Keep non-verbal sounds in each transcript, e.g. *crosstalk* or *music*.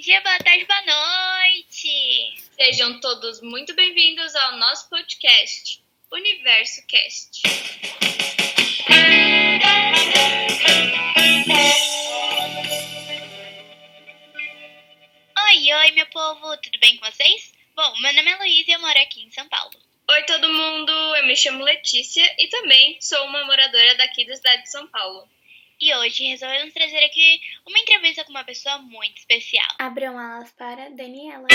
dia, boa tarde, boa noite! Sejam todos muito bem-vindos ao nosso podcast, Universo Cast. Oi, oi, meu povo, tudo bem com vocês? Bom, meu nome é Luísa e eu moro aqui em São Paulo. Oi, todo mundo! Eu me chamo Letícia e também sou uma moradora daqui da cidade de São Paulo. E hoje resolvemos trazer aqui uma entrevista com uma pessoa muito especial. Abram alas para Daniela.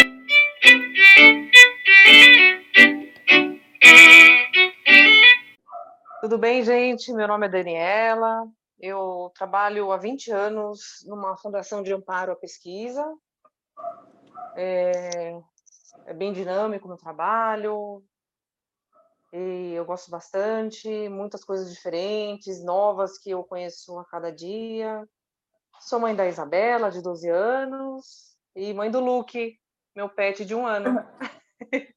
Tudo bem, gente? Meu nome é Daniela. Eu trabalho há 20 anos numa fundação de amparo à pesquisa. É, é bem dinâmico o meu trabalho. E eu gosto bastante, muitas coisas diferentes, novas que eu conheço a cada dia. Sou mãe da Isabela, de 12 anos, e mãe do Luke, meu pet de um ano. *laughs*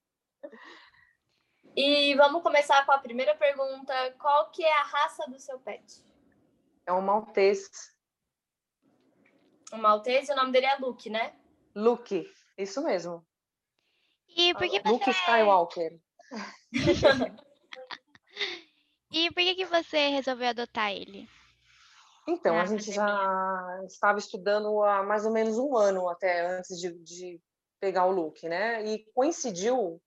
E vamos começar com a primeira pergunta. Qual que é a raça do seu pet? É um maltês. Um maltês e o nome dele é Luke, né? Luke, isso mesmo. E por que você... Luke Skywalker. *laughs* e por que, que você resolveu adotar ele? Então, Ah, a gente já estava estudando há mais ou menos um ano até antes de, de pegar o Luke, né? E coincidiu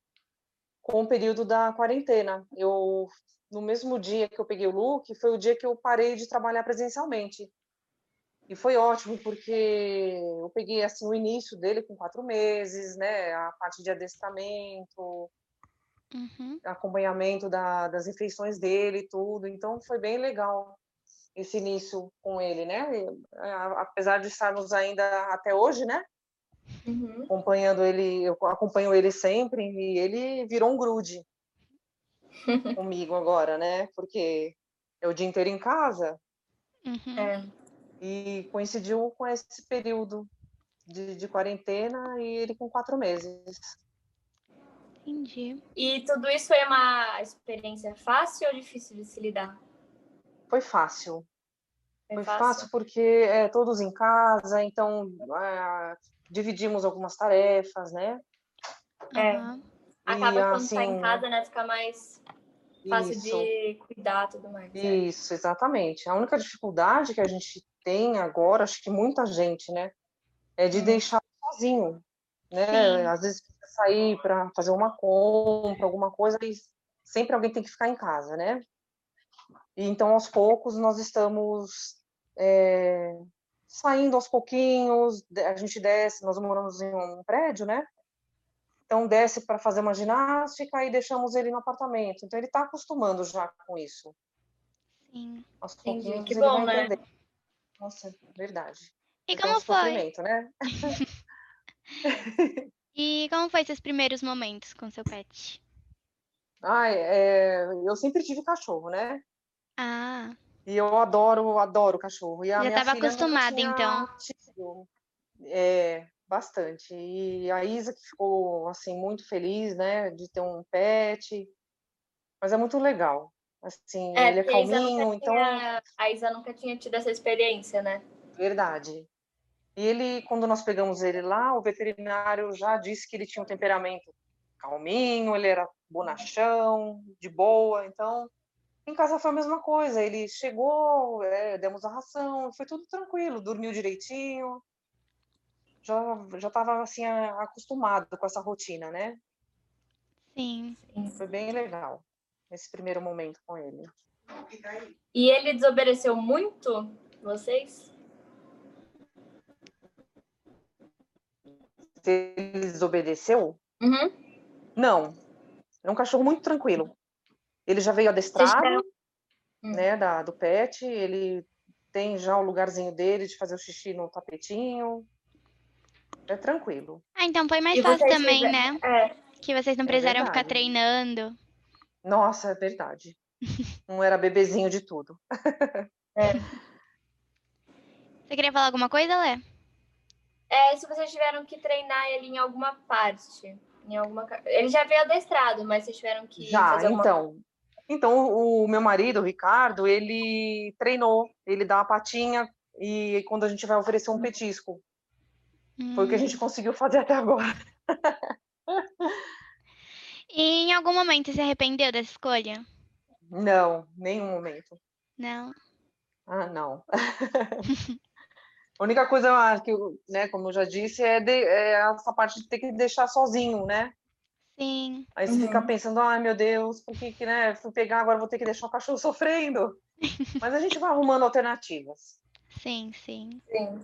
com o período da quarentena. Eu, no mesmo dia que eu peguei o Luke, foi o dia que eu parei de trabalhar presencialmente. E foi ótimo, porque eu peguei assim o início dele com quatro meses, né? A parte de adestramento, Uhum. acompanhamento da, das refeições dele e tudo. Então foi bem legal esse início com ele, né? E, a- Apesar de estarmos ainda até hoje, né? Uhum. Acompanhando ele, eu acompanho ele sempre e ele virou um grude *laughs* comigo agora, né? Porque é o dia inteiro em casa Uhum. É. e coincidiu com esse período de, de quarentena e ele com quatro meses. Entendi. E tudo isso foi uma experiência fácil ou difícil de se lidar? Foi fácil. Foi fácil porque é, todos em casa, então ah, dividimos algumas tarefas, né? É. Aham. Acaba E, quando tá em assim, casa, né? Fica mais fácil Isso, de cuidar e tudo mais. né? isso, exatamente. A única dificuldade que a gente tem agora, acho que muita gente, né, é de Hum. deixar sozinho, né? Sim. Às vezes sair para fazer uma compra, alguma coisa, e sempre alguém tem que ficar em casa, né? E então, aos poucos, nós estamos é, saindo aos pouquinhos, a gente desce, nós moramos em um prédio, né? Então, desce para fazer uma ginástica e deixamos ele no apartamento. Então, ele está acostumando já com isso. Sim. Aos pouquinhos que ele bom, vai né? entender. Nossa, verdade. E Então, como foi? né? *laughs* *laughs* E como foi seus primeiros momentos com seu pet? Ai, é, eu sempre tive cachorro, né? Ah, E eu adoro, adoro cachorro. E a Já minha tava filha nunca acostumada, tinha então. tido. É, bastante. E a Isa que ficou assim muito feliz, né, de ter um pet. Mas é muito legal. Assim, É, ele é calminho, então tinha- a Isa nunca tinha tido essa experiência, né? verdade. E ele, quando nós pegamos ele lá, o veterinário já disse que ele tinha um temperamento calminho, ele era bonachão, de boa. Então, em casa foi a mesma coisa. Ele chegou, é, demos a ração, foi tudo tranquilo, dormiu direitinho. Já já estava assim acostumado com essa rotina, né? sim. Foi bem legal esse primeiro momento com ele. E ele desobedeceu muito vocês? Se ele desobedeceu? Uhum. Não. É um cachorro muito tranquilo. Ele já veio adestrado, Hum. né, da, do pet, ele tem já o lugarzinho dele de fazer o xixi no tapetinho. É tranquilo. Ah, então foi mais E fácil também, fizeram- né? É, Que vocês não É precisaram ficar treinando. Nossa, é verdade. Não *laughs* era bebezinho de tudo. Você queria falar alguma coisa, Lé? É, se vocês tiveram que treinar ele em alguma parte, em alguma, ele já veio adestrado, mas vocês tiveram que Já, fazer alguma então. Então, o, meu marido, o Ricardo, ele treinou. Ele dá a patinha e quando a gente vai oferecer um petisco. Foi o que a Hum. gente conseguiu fazer até agora. *laughs* E em algum momento se arrependeu dessa escolha? Não, nenhum momento. Não. Ah, não. *laughs* A única coisa que, eu, né, como eu já disse, é, de- é essa parte de ter que deixar sozinho, né? Sim. Aí você fica pensando, ai meu Deus, por que que, né, fui pegar, agora vou ter que deixar o cachorro *laughs* sofrendo. *laughs* Mas a gente vai arrumando alternativas. Sim, sim. Sim.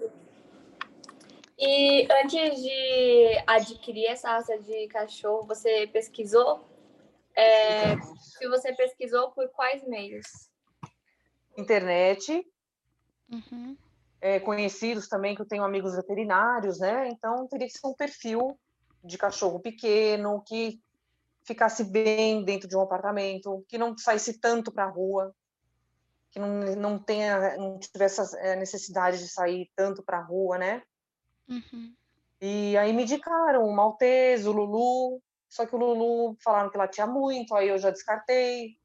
E antes de adquirir essa raça de cachorro, você pesquisou? É, se você pesquisou, por quais meios? Internet, Uhum. É, conhecidos também, que eu tenho amigos veterinários, né? Então teria que ser um perfil de cachorro pequeno, que ficasse bem dentro de um apartamento, que não saísse tanto para a rua, que não, não tenha, não tivesse essa eh, necessidade de sair tanto para a rua, né? Uhum. E aí me indicaram o Maltese, o Lulu, só que o Lulu falaram que latia muito, aí eu já descartei.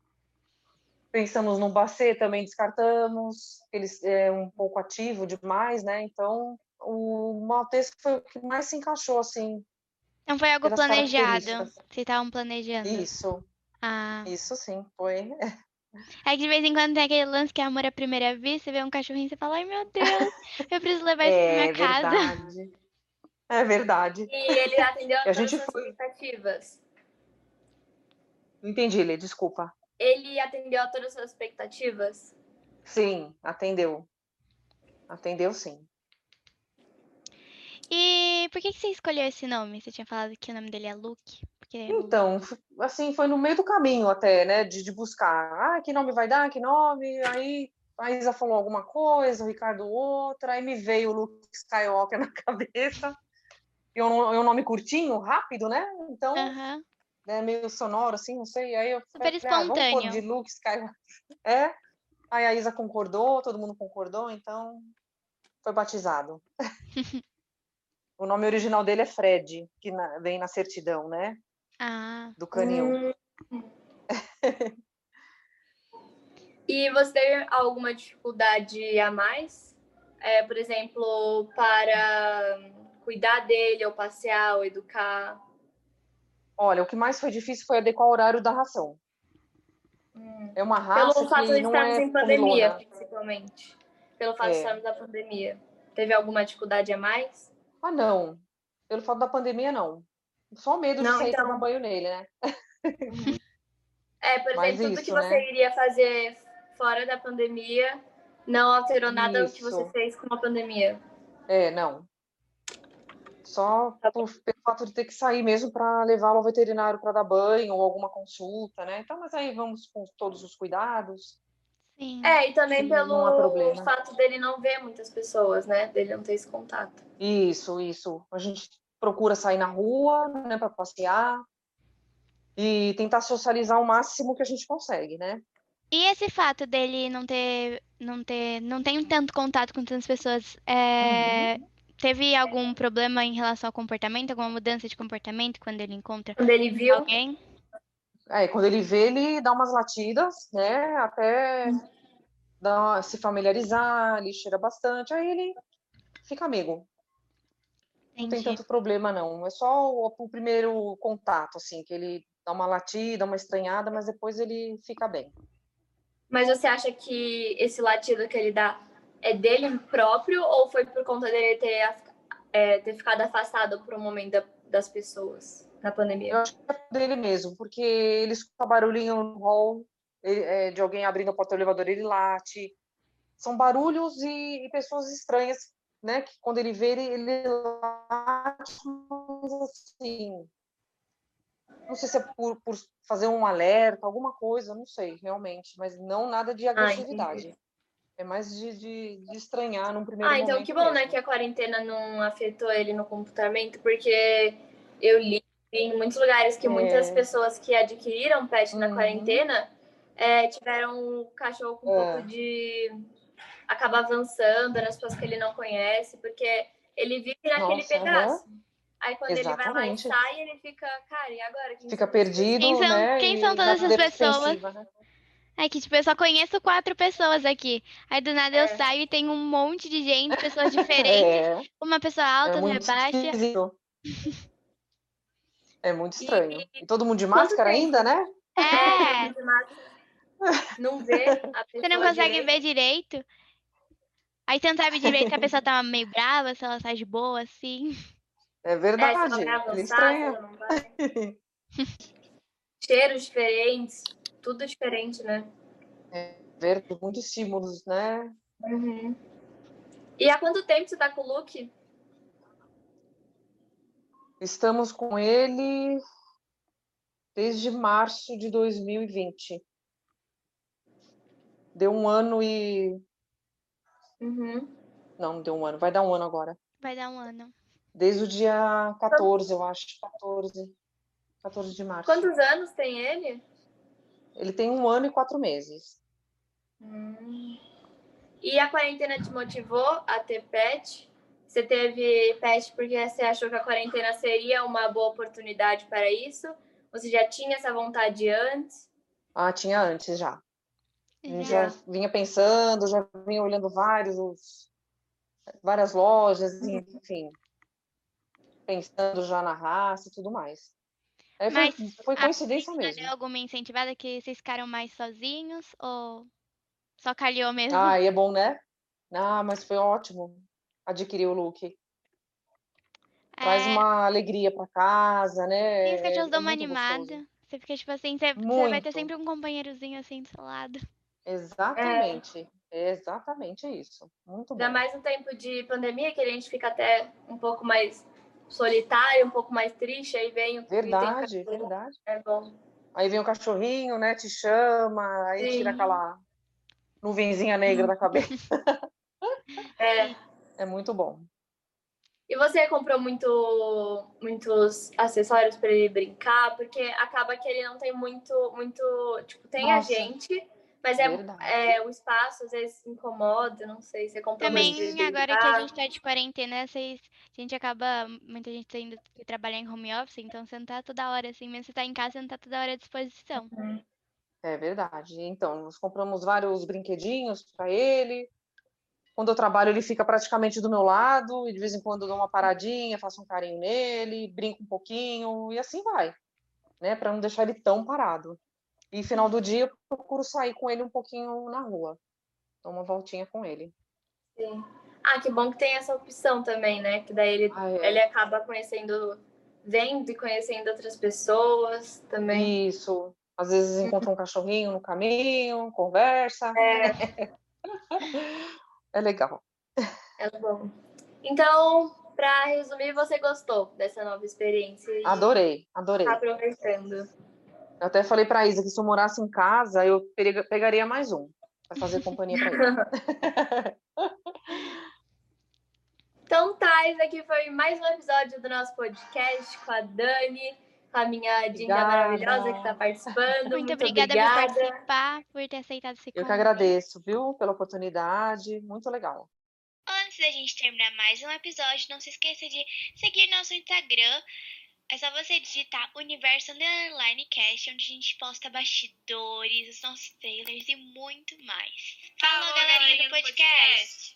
Pensamos no Bacê, também descartamos, ele é um pouco ativo demais, né? Então, o Maltese foi o que mais se encaixou, assim, Então foi algo planejado. Vocês estavam planejando. Isso, Ah. isso sim, foi. *laughs* É que de vez em quando tem aquele lance que é amor à primeira vista, você vê um cachorrinho e você fala, ai meu Deus, eu preciso levar isso pra É minha casa. verdade. É verdade. E ele atendeu a *laughs* a todas gente as foi- expectativas. Não entendi, Lê, desculpa. Ele atendeu a todas as suas expectativas? Sim, atendeu. Atendeu sim. E por que, que você escolheu esse nome? Você tinha falado que o nome dele é Luke? Porque é. Então, assim, foi no meio do caminho até, né, de, de buscar. Ah, que nome vai dar, que nome? Aí a Isa falou alguma coisa, o Ricardo outra, aí me veio o Luke Skywalker *laughs* na cabeça. E é um, é um nome curtinho, rápido, né? Então, Aham. É meio sonoro, assim, não sei. Aí eu Super falei, ah, vamos pôr espontâneo. de Luke Skywalker. *laughs* É. Aí a Isa concordou, todo mundo concordou, então foi batizado. *laughs* O nome original dele é Fred, que na- vem na certidão, né? Ah. Do canil. Hum. *laughs* E você teve alguma dificuldade a mais? É, por exemplo, para cuidar dele, ou passear, ou educar? Olha, o que mais foi difícil foi adequar o horário da ração. Hum. É uma raça Pelo fato que de não estarmos é em pandemia, comilona. principalmente. Pelo fato de É. estarmos na pandemia. Teve alguma dificuldade a mais? Ah, não. Pelo fato da pandemia, não. Só medo de Não, sair então. tomar banho nele, né? *laughs* É, por exemplo, tudo que isso, você né? iria fazer fora da pandemia não alterou nada do que você fez com a pandemia. É, não. Só Tá por, pelo fato de ter que sair mesmo para levá-lo ao veterinário para dar banho ou alguma consulta, né? Então, mas aí vamos com todos os cuidados. Sim. É, e também Sim, pelo fato dele não ver muitas pessoas, né? Dele não ter esse contato. Isso, isso. A gente procura sair na rua, né, para passear e tentar socializar o máximo que a gente consegue, né? E esse fato dele não ter, não ter, não tem tanto contato com tantas pessoas, é, Uhum. Teve algum problema em relação ao comportamento, alguma mudança de comportamento quando ele encontra Quando ele viu, alguém? É, quando ele vê, ele dá umas latidas, né? Até dar uma- se familiarizar, ele cheira bastante, aí ele fica amigo. Não tem Entendi. tanto problema, não. É só o, o primeiro contato, assim, que ele dá uma latida, uma estranhada, mas depois ele fica bem. mas você acha que esse latido que ele dá é dele próprio ou foi por conta dele ter, é, ter ficado afastado por um momento da- das pessoas na Eu pandemia? acho que é dele mesmo, porque ele escuta barulhinho no hall ele- é, de alguém abrindo a porta do elevador, ele late. São barulhos e, e pessoas estranhas, né? Que quando ele vê, ele, ele late, mas assim. Não sei se é por, por fazer um alerta, alguma coisa, não sei, realmente, mas não nada de agressividade. É mais de, de, de estranhar num primeiro Ah, então momento. que bom, né, mesmo. que a quarentena não afetou ele no comportamento, porque eu li em muitos lugares que muitas É. pessoas que adquiriram pet na Uhum. quarentena é, tiveram um cachorro com um É. pouco de. acaba avançando nas pessoas que ele não conhece, porque ele vive naquele Nossa, pedaço. Aí quando ele vai lá e Exatamente. sai, ele fica, cara, e agora? Quem Fica são essas pessoas?" perdido, Quem são- né? quem são todas na essas pessoas? né? É que, tipo, eu só conheço quatro pessoas aqui. Aí do nada eu É. saio e tem um monte de gente, pessoas *laughs* diferentes. É, Uma pessoa é alta, outra muito baixa. esquisito. É muito E- estranho. E todo mundo de máscara ainda, né? É, *laughs* *laughs* Não vê a pessoa você não consegue direito. ver direito. Aí você não sabe direito se a pessoa tá meio brava, se ela tá de boa, assim. É É, se verdade. ela vai avançar, ela não vai. Cheiros diferentes, tudo diferente, né? Ver muitos estímulos, né? Uhum. E há quanto tempo você tá com o Luke? Estamos com ele desde março de 2020. Deu um ano e. Uhum. Não, não deu um ano, vai dar um ano agora. Vai dar um ano. Desde o dia 14, eu acho. 14. 14 de março. Quantos anos tem ele? Ele tem um ano e quatro meses. Hum. E a quarentena te motivou a ter pet? Você teve pet porque você achou que a quarentena seria uma boa oportunidade para isso? Você já tinha essa vontade antes? Ah, tinha antes já. Eu Já. já vinha pensando, já vinha olhando vários, várias lojas, enfim. Pensando já na raça e tudo mais. Aí foi, Mas foi coincidência mesmo. Deu alguma incentivada que vocês ficaram mais sozinhos ou só calhou mesmo? Ah, e é bom, né? Ah, mas foi ótimo adquirir o look. Traz É, uma alegria para casa, né? e os cachorros É- dão é uma animada. gostoso. Você fica tipo assim, você, você vai ter sempre um companheirozinho assim do seu lado. Exatamente. É exatamente isso. Muito Ainda bom. mais no tempo de pandemia, que a gente fica até um pouco mais solitário, um pouco mais triste, aí vem o Verdade, verdade. É bom. Aí vem o cachorrinho, né? Te chama, aí tira Sim. aquela nuvenzinha negra da cabeça. *laughs* *laughs* É. É muito bom. E você comprou muito, muitos acessórios para ele brincar? Porque acaba que ele não tem muito, muito, tipo, tem Nossa. a gente, mas é, é o espaço às vezes incomoda, não sei, você comprou mais Também, agora que a gente tá de quarentena, vocês, a gente acaba, muita gente tendo que trabalhar em home office, então você não tá toda hora assim, mesmo você tá em casa, você não tá toda hora à disposição. É verdade. Então, nós compramos vários brinquedinhos para ele. Quando eu trabalho, ele fica praticamente do meu lado, e de vez em quando eu dou uma paradinha, faço um carinho nele, brinco um pouquinho, e assim vai, né? Para não deixar ele tão parado. E final do dia, eu procuro sair com ele um pouquinho na rua. Dou uma voltinha com ele. Sim. Ah, que bom que tem essa opção também, né? Que daí ele, Ah, é. ele acaba conhecendo, vendo e conhecendo outras pessoas também. Isso. Às vezes encontra um cachorrinho no caminho, conversa. É, *laughs* É legal. é bom. Então, para resumir, você gostou dessa nova experiência Adorei, adorei. tá aproveitando. Eu até falei pra Isa que se eu morasse em casa, eu pega- pegaria mais um para fazer companhia para ele. *laughs* Então tá, esse aqui foi mais um episódio do nosso podcast com a Dani, com a minha Dinda Obrigada. maravilhosa que tá participando. Muito, obrigada, por participar, por ter aceitado esse Eu que convite. agradeço, viu, pela oportunidade. Muito legal. Antes da gente terminar mais um episódio, não se esqueça de seguir nosso Instagram. É só você digitar Universo Underline Cast, onde a gente posta bastidores, os nossos trailers e muito mais. Falou, galerinha do podcast.